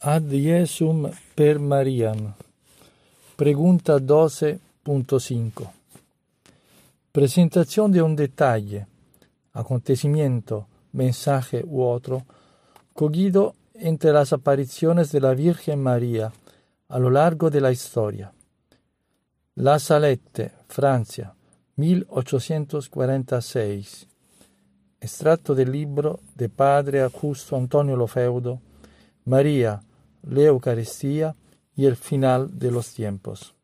Ad Jesum per Mariam. Pregunta 12.5. Presentación de un detalle, acontecimiento, mensaje u otro, cogido entre las apariciones de la Virgen María a lo largo de la historia. La Salette, Francia, 1846. Estratto del libro de Padre Augusto Antonio Lofeudo, María, la Eucaristía y el final de los tiempos.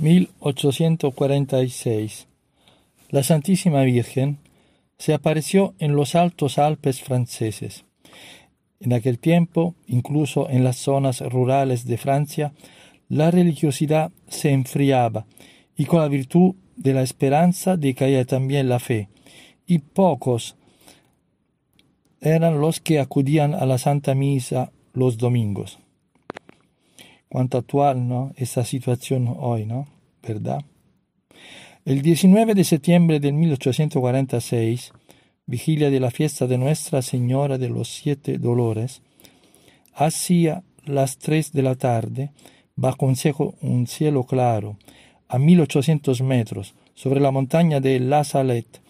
1846. La Santísima Virgen se apareció en los altos Alpes franceses. En aquel tiempo, incluso en las zonas rurales de Francia, la religiosidad se enfriaba y con la virtud de la esperanza decaía también la fe, y pocos eran los que acudían a la Santa Misa los domingos. Cuánto actual, ¿no? Esta situación hoy, ¿no? ¿Verdad? El 19 de septiembre de 1846, vigilia de la fiesta de Nuestra Señora de los Siete Dolores, hacia las tres de la tarde, bajo un cielo claro, a 1800 metros, sobre la montaña de La Salette,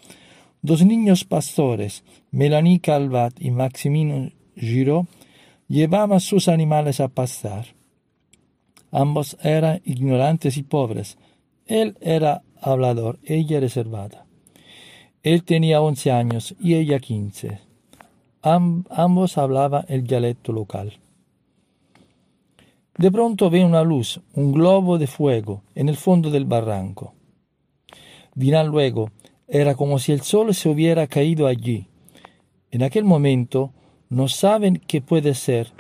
Dos niños pastores, Melanie Calvat y Maximino Giraud, llevaban sus animales a pastar. Ambos eran ignorantes y pobres. Él era hablador, ella reservada. Él tenía once años y ella quince. ambos hablaban el dialecto local. De pronto ve una luz, un globo de fuego, en el fondo del barranco. Dirán luego, era como si el sol se hubiera caído allí. En aquel momento no saben qué puede ser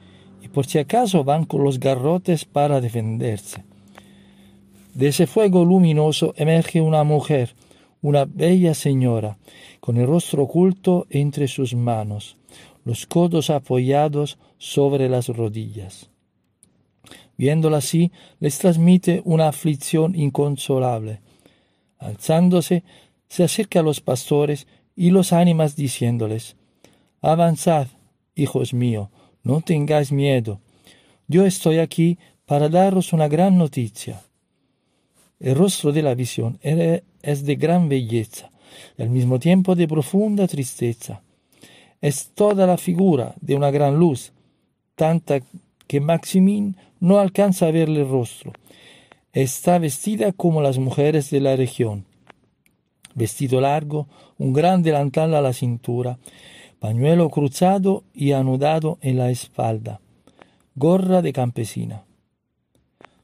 y por si acaso van con los garrotes para defenderse. De ese fuego luminoso emerge una mujer, una bella señora, con el rostro oculto entre sus manos, los codos apoyados sobre las rodillas. Viéndola así, les transmite una aflicción inconsolable. Alzándose, se acerca a los pastores y los ánimas diciéndoles, Avanzad, hijos míos, no tengáis miedo. Yo estoy aquí para daros una gran noticia. El rostro de la visión es de gran belleza al mismo tiempo de profunda tristeza. Es toda la figura de una gran luz, tanta que Maximín no alcanza a verle el rostro. Está vestida como las mujeres de la región vestido largo, un gran delantal a la cintura, pañuelo cruzado y anudado en la espalda, gorra de campesina.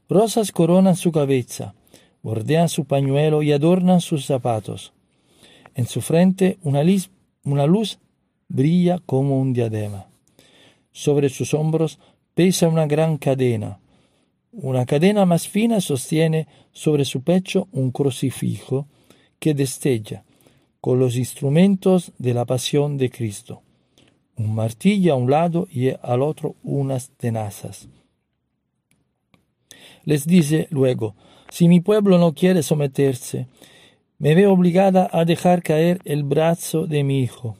Rosas coronan su cabeza, bordean su pañuelo y adornan sus zapatos. En su frente una, una luz brilla como un diadema. Sobre sus hombros pesa una gran cadena. Una cadena más fina sostiene sobre su pecho un crucifijo que destella con los instrumentos de la pasión de Cristo, un martillo a un lado y al otro unas tenazas. Les dice luego, si mi pueblo no quiere someterse, me veo obligada a dejar caer el brazo de mi hijo.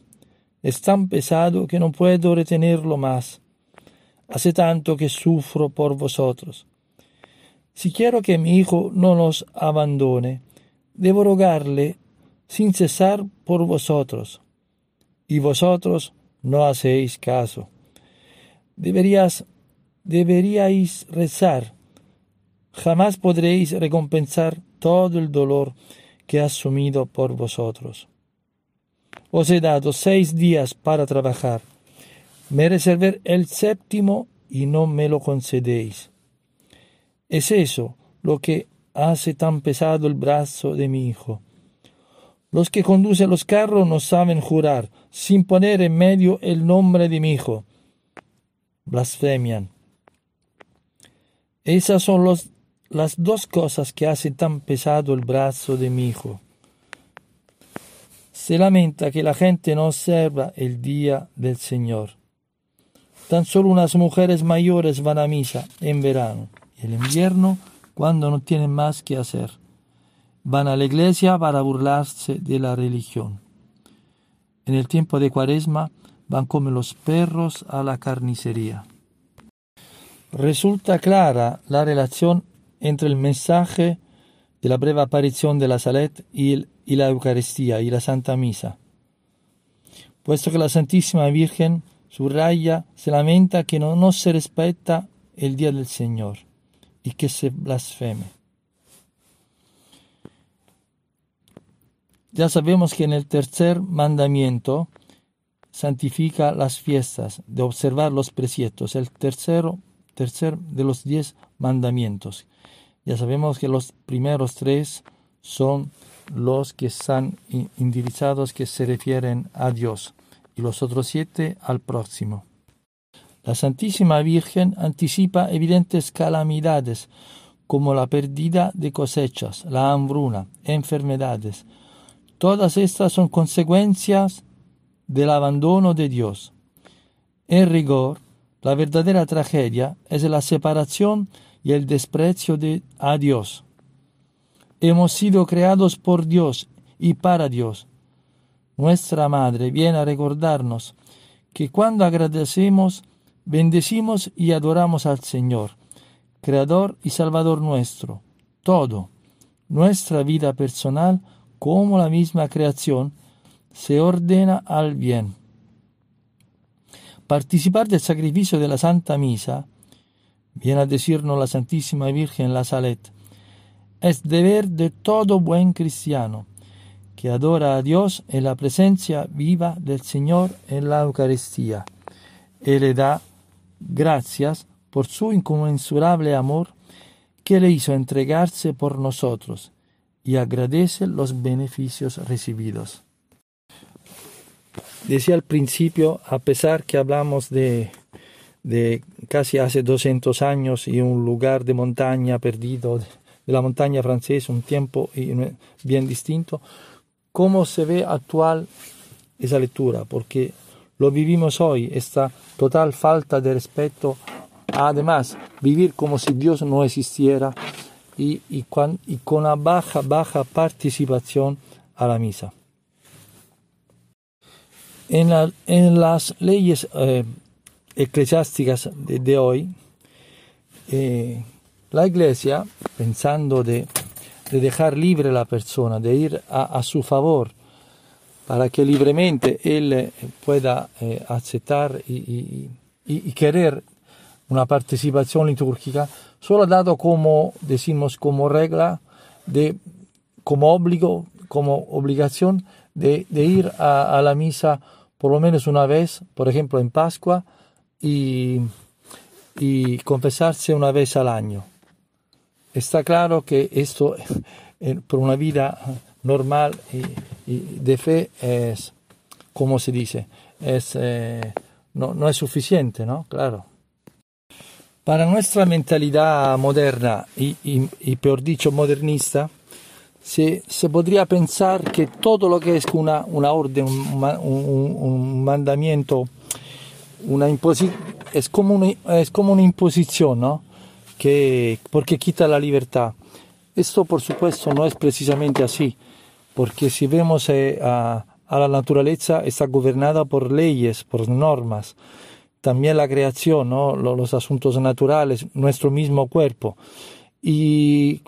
Es tan pesado que no puedo retenerlo más. Hace tanto que sufro por vosotros. Si quiero que mi hijo no nos abandone, debo rogarle sin cesar por vosotros, y vosotros no hacéis caso. Deberías, deberíais rezar. Jamás podréis recompensar todo el dolor que ha asumido por vosotros. Os he dado seis días para trabajar. Me reservé el séptimo y no me lo concedéis. Es eso lo que hace tan pesado el brazo de mi hijo. Los que conducen los carros no saben jurar, sin poner en medio el nombre de mi hijo. Blasfemian. Esas son los, las dos cosas que hacen tan pesado el brazo de mi hijo. Se lamenta que la gente no observa el día del Señor. Tan solo unas mujeres mayores van a misa en verano y en invierno cuando no tienen más que hacer. Van a la iglesia para burlarse de la religión. En el tiempo de cuaresma van como los perros a la carnicería. resulta clara la relación entre el mensaje de la breve aparición de la Salet y, la Eucaristía y la Santa Misa, puesto que la Santísima Virgen subraya, se lamenta que no, no se respeta el día del Señor y que se blasfeme. Ya sabemos que en el tercer mandamiento santifica las fiestas, de observar los preceptos, el tercero, tercer de los diez mandamientos. Ya sabemos que los primeros tres son los que están indirizados que se refieren a Dios y los otros siete al próximo. La Santísima Virgen anticipa evidentes calamidades como la pérdida de cosechas, la hambruna, enfermedades. Todas estas son consecuencias del abandono de Dios. En rigor, la verdadera tragedia es la separación y el desprecio de, a Dios. Hemos sido creados por Dios y para Dios. Nuestra Madre viene a recordarnos que cuando agradecemos, bendecimos y adoramos al Señor, Creador y Salvador nuestro, todo, nuestra vida personal como la misma creación, se ordena al bien. Participar del sacrificio de la Santa Misa, viene a decirnos la Santísima Virgen la Salet, es deber de todo buen cristiano que adora a Dios en la presencia viva del Señor en la Eucaristía. Él le da gracias por su inconmensurable amor que le hizo entregarse por nosotros y agradece los beneficios recibidos. Decía al principio, a pesar que hablamos de, de casi hace 200 años y un lugar de montaña perdido, de la montaña francesa, un tiempo bien distinto, cómo se ve actual esa lectura, porque lo vivimos hoy, esta total falta de respeto, además, vivir como si Dios no existiera y, con, una baja, baja participación a la misa. En, la, en las leyes eh, eclesiásticas de, hoy, eh, la Iglesia, pensando de de dejar libre a la persona, de ir a su favor, para que libremente él eh, pueda eh, aceptar y, querer una participación litúrgica, solo dado como, decimos, como regla, de, como obligo, como obligación de, ir a, a, la misa por lo menos una vez, por ejemplo en Pascua, y, y confesarse una vez al año. Está claro que esto eh, por una vida normal y, de fe es, como se dice, es, eh, no, no, es suficiente, ¿no? Claro. Para nuestra mentalidad moderna y, y, dicho modernista, se, se, podría pensar que todo lo que es una, una orden, un, un, un mandamiento, una es, como una, es como una imposición, ¿no? que, porque quita la libertad. Esto, por supuesto, no es precisamente así, porque si vemos eh, a, a, la naturaleza, está gobernada por leyes, por normas. También la creación, ¿no? los asuntos naturales, nuestro mismo cuerpo. Y,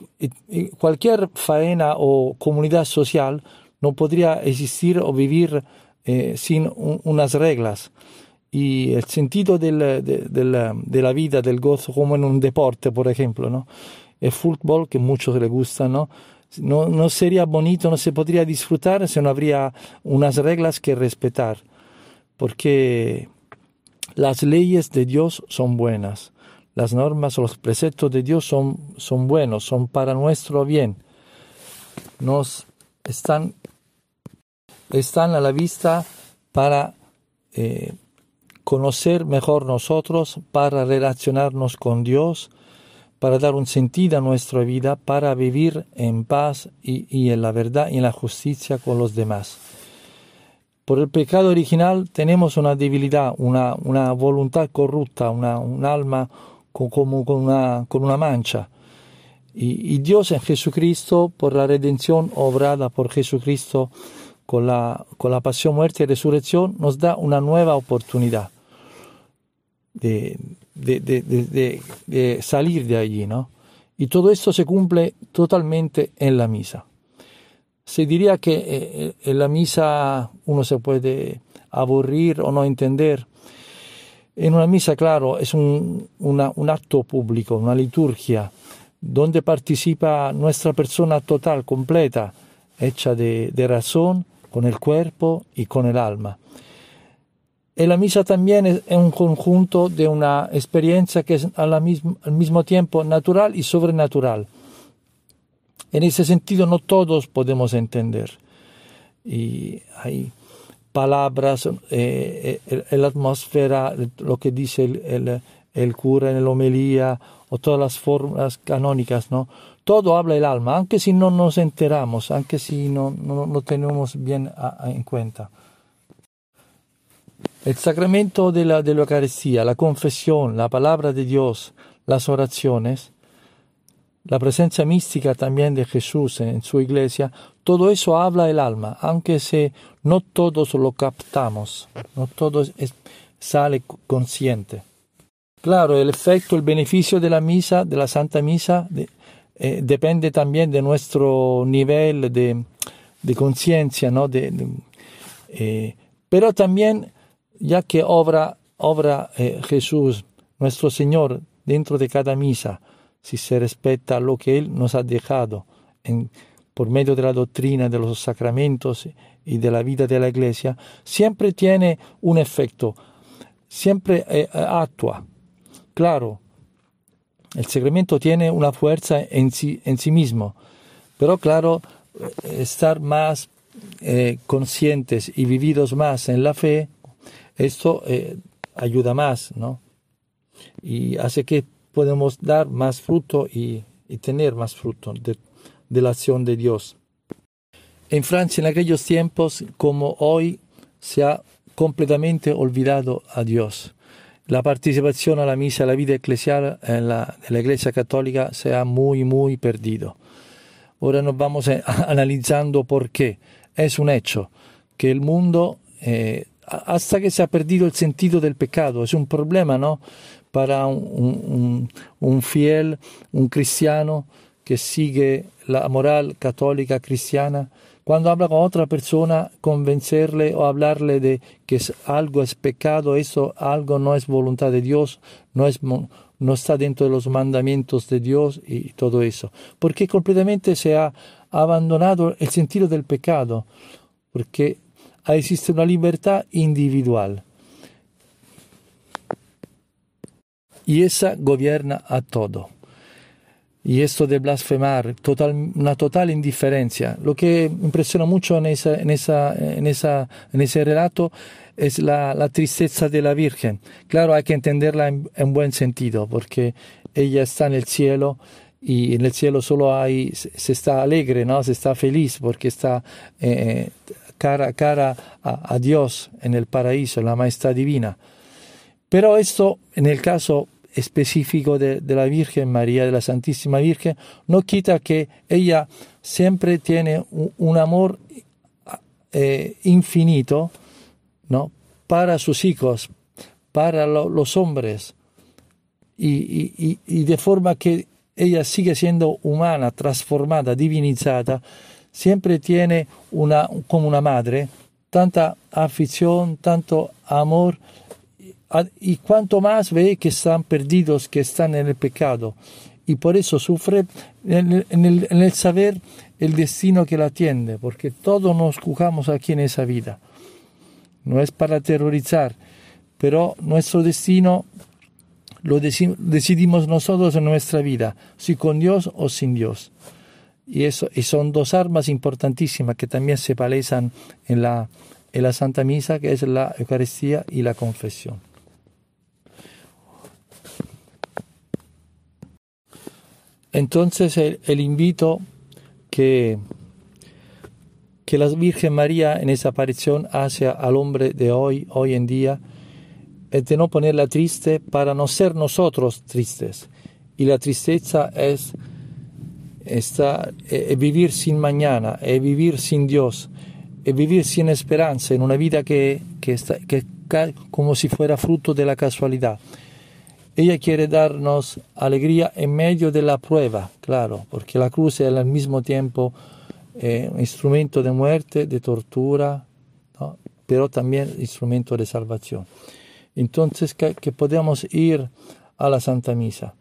y, cualquier faena o comunidad social no podría existir o vivir eh, sin un, unas reglas y el sentido del, de, de, la, de, la, vida, del gozo, como en un deporte, por ejemplo, ¿no? El fútbol, que muchos les gusta, ¿no? ¿No? No sería bonito, no se podría disfrutar si no habría unas reglas que respetar, porque las leyes de Dios son buenas, las normas o los preceptos de Dios son, son buenos, son para nuestro bien, nos están, están a la vista para eh, conocer mejor nosotros, para relacionarnos con Dios, para dar un sentido a nuestra vida, para vivir en paz y, en la verdad y en la justicia con los demás. Por el pecado original tenemos una debilidad, una, voluntad corrupta, una, un alma con, una, mancha. Y, Dios en Jesucristo, por la redención obrada por Jesucristo, con la, con la pasión, muerte y resurrección, nos da una nueva oportunidad de, de, de, de, salir de allí, ¿no? Y todo esto se cumple totalmente en la misa. Se diría que eh, en la misa uno se puede aburrir o no entender. En una misa, claro, es un, un acto público, una liturgia, donde participa nuestra persona total, completa, hecha de razón, con el cuerpo y con el alma. Y la misa también es un conjunto de una experiencia que es al mismo, al mismo tiempo natural y sobrenatural. En ese sentido no todos podemos entender. Y hay palabras, eh, eh, la atmósfera, lo que dice el, el, el cura en la homilía o todas las formas canónicas, ¿no? Todo habla el alma, aunque si no nos enteramos, aunque si no, no lo tenemos bien a, a en cuenta. El sacramento de la, de la Eucaristía, la confesión, la palabra de Dios, las oraciones, la presencia mística también de Jesús en su iglesia, todo eso habla el alma, aunque se, no todos lo captamos, no todos es, sale consciente. Claro, el efecto, el beneficio de la misa, de la Santa Misa, eh, depende también de nuestro nivel de, de conciencia, ¿no? De, de eh, pero también ya que obra, obra eh, Jesús, nuestro Señor, dentro de cada misa, si se respeta lo que Él nos ha dejado en, por medio de la doctrina, de los sacramentos y de la vida de la Iglesia, siempre tiene un efecto, siempre eh, actúa. Claro, el sacramento tiene una fuerza en sí, en sí mismo, pero claro, eh, estar más eh, conscientes y vividos más en la fe esto eh, ayuda más, ¿no? Y hace que podemos dar más fruto y, y tener más fruto de, de, la acción de Dios. En Francia, en aquellos tiempos como hoy, se ha completamente olvidado a Dios. La participación a la misa, a la vida eclesial en la, Iglesia Católica se ha muy, muy perdido. Ahora nos vamos a, analizando por qué. Es un hecho que el mundo eh, hasta que se ha perdido el sentido del pecado. Es un problema, ¿no? Para un, fiel, un cristiano que sigue la moral católica cristiana, cuando habla con otra persona, convencerle o hablarle de que algo es pecado, eso algo no es voluntad de Dios, no, es, no está dentro de los mandamientos de Dios y todo eso. Porque completamente se ha abandonado el sentido del pecado, porque existe una libertad individual. Y esa gobierna a todo. Y esto de blasfemar, una total indiferencia. Lo que impresiona mucho en, ese relato es la, tristeza de la Virgen. Claro, hay que entenderla en, en, buen sentido, porque ella está en el cielo y en el cielo solo hay, se está alegre, ¿no? se está feliz, porque está eh, cara a cara a, Dios en el paraíso, en la majestad divina. Pero esto, en el caso específico de, la Virgen María, de la Santísima Virgen, no quita que ella siempre tiene un, amor eh, infinito ¿no? para sus hijos, para lo, los hombres, y, y, y de forma que ella sigue siendo humana, transformada, divinizada, siempre tiene una, como una madre, tanta afición, tanto amor, y cuanto más ve que están perdidos, que están en el pecado, y por eso sufre en el, saber el destino que la atiende, porque todos nos jugamos aquí en esa vida. No es para aterrorizar, pero nuestro destino lo decidimos nosotros en nuestra vida, si con Dios o sin Dios. Y, eso, y son dos armas importantísimas que también se palesan en la, en la Santa Misa, que es la Eucaristía y la confesión. Entonces el, el invito que, que la Virgen María en esa aparición hace al hombre de hoy, hoy en día, es de no ponerla triste para no ser nosotros tristes. Y la tristeza es está, è vivir sin mañana, è vivir sin Dios, è vivir sin esperanza en una vida que, que, está, como si fuera fruto de la casualidad. ella quiere darnos alegría en medio de la prueba, claro, porque la cruz es al mismo tiempo eh, un instrumento de muerte, de tortura, pero también instrumento de salvación. Entonces, que, podamos ir a la Santa Misa,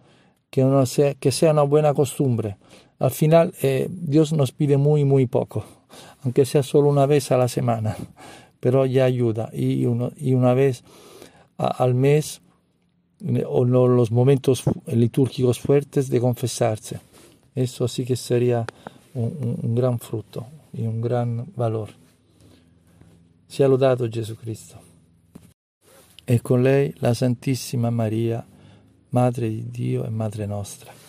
que, que sea una buena costumbre. Al final, eh, Dios nos pide muy, muy poco, aunque sea solo una vez a la semana, pero ya ayuda. Y, y una vez al mes, o los momentos litúrgicos fuertes de confesarse. Eso sí que sería un, gran frutto e un gran valore. Sia lodato Gesù Cristo. E con lei la Santissima Maria, Madre di Dio e Madre nostra.